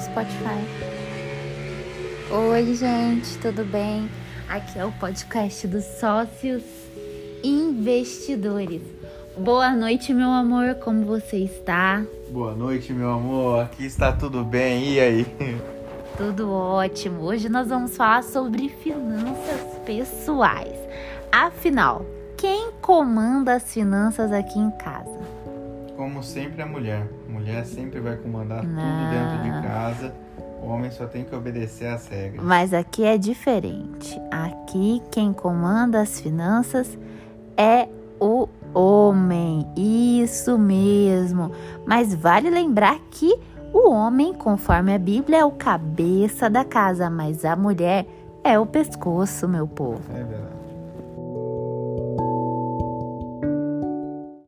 Spotify. Oi, gente, tudo bem? Aqui é o podcast dos sócios investidores. Boa noite, meu amor, como você está? Boa noite, meu amor. Aqui está tudo bem. E aí? Tudo ótimo. Hoje nós vamos falar sobre finanças pessoais. Afinal, quem comanda as finanças aqui em casa? Como sempre, a mulher. Mulher sempre vai comandar Não. tudo dentro de casa. O homem só tem que obedecer às regras. Mas aqui é diferente. Aqui quem comanda as finanças é o homem. Isso mesmo. Mas vale lembrar que o homem, conforme a Bíblia, é o cabeça da casa, mas a mulher é o pescoço, meu povo. É verdade.